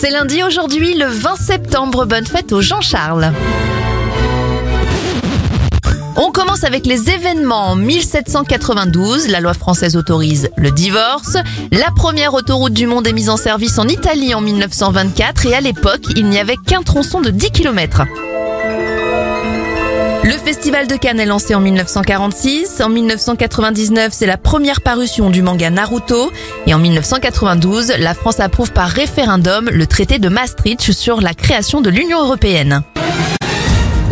C'est lundi aujourd'hui, le 20 septembre. Bonne fête au Jean-Charles. On commence avec les événements. En 1792, la loi française autorise le divorce. La première autoroute du monde est mise en service en Italie en 1924 et à l'époque, il n'y avait qu'un tronçon de 10 km. Le Festival de Cannes est lancé en 1946. En 1999, c'est la première parution du manga Naruto. Et en 1992, la France approuve par référendum le traité de Maastricht sur la création de l'Union européenne.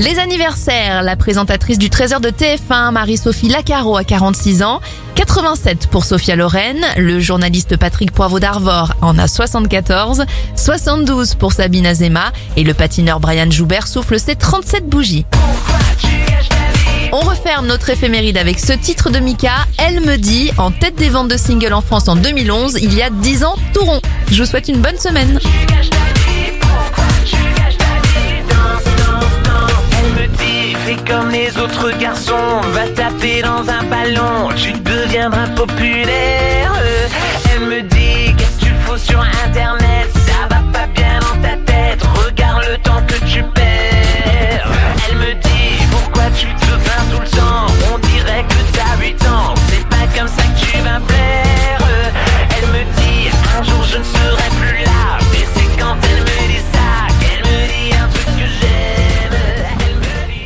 Les anniversaires, la présentatrice du Trésor de TF1, Marie-Sophie Lacaro a 46 ans, 87 pour Sophia Loren, le journaliste Patrick Poivreau d'Arvor en a 74, 72 pour Sabine Azema et le patineur Brian Joubert souffle ses 37 bougies. On referme notre éphéméride avec ce titre de Mika, Elle me dit, en tête des ventes de singles en France en 2011, il y a 10 ans tout rond. Je vous souhaite une bonne semaine. Comme les autres garçons, va taper dans un ballon, tu deviendras populaire.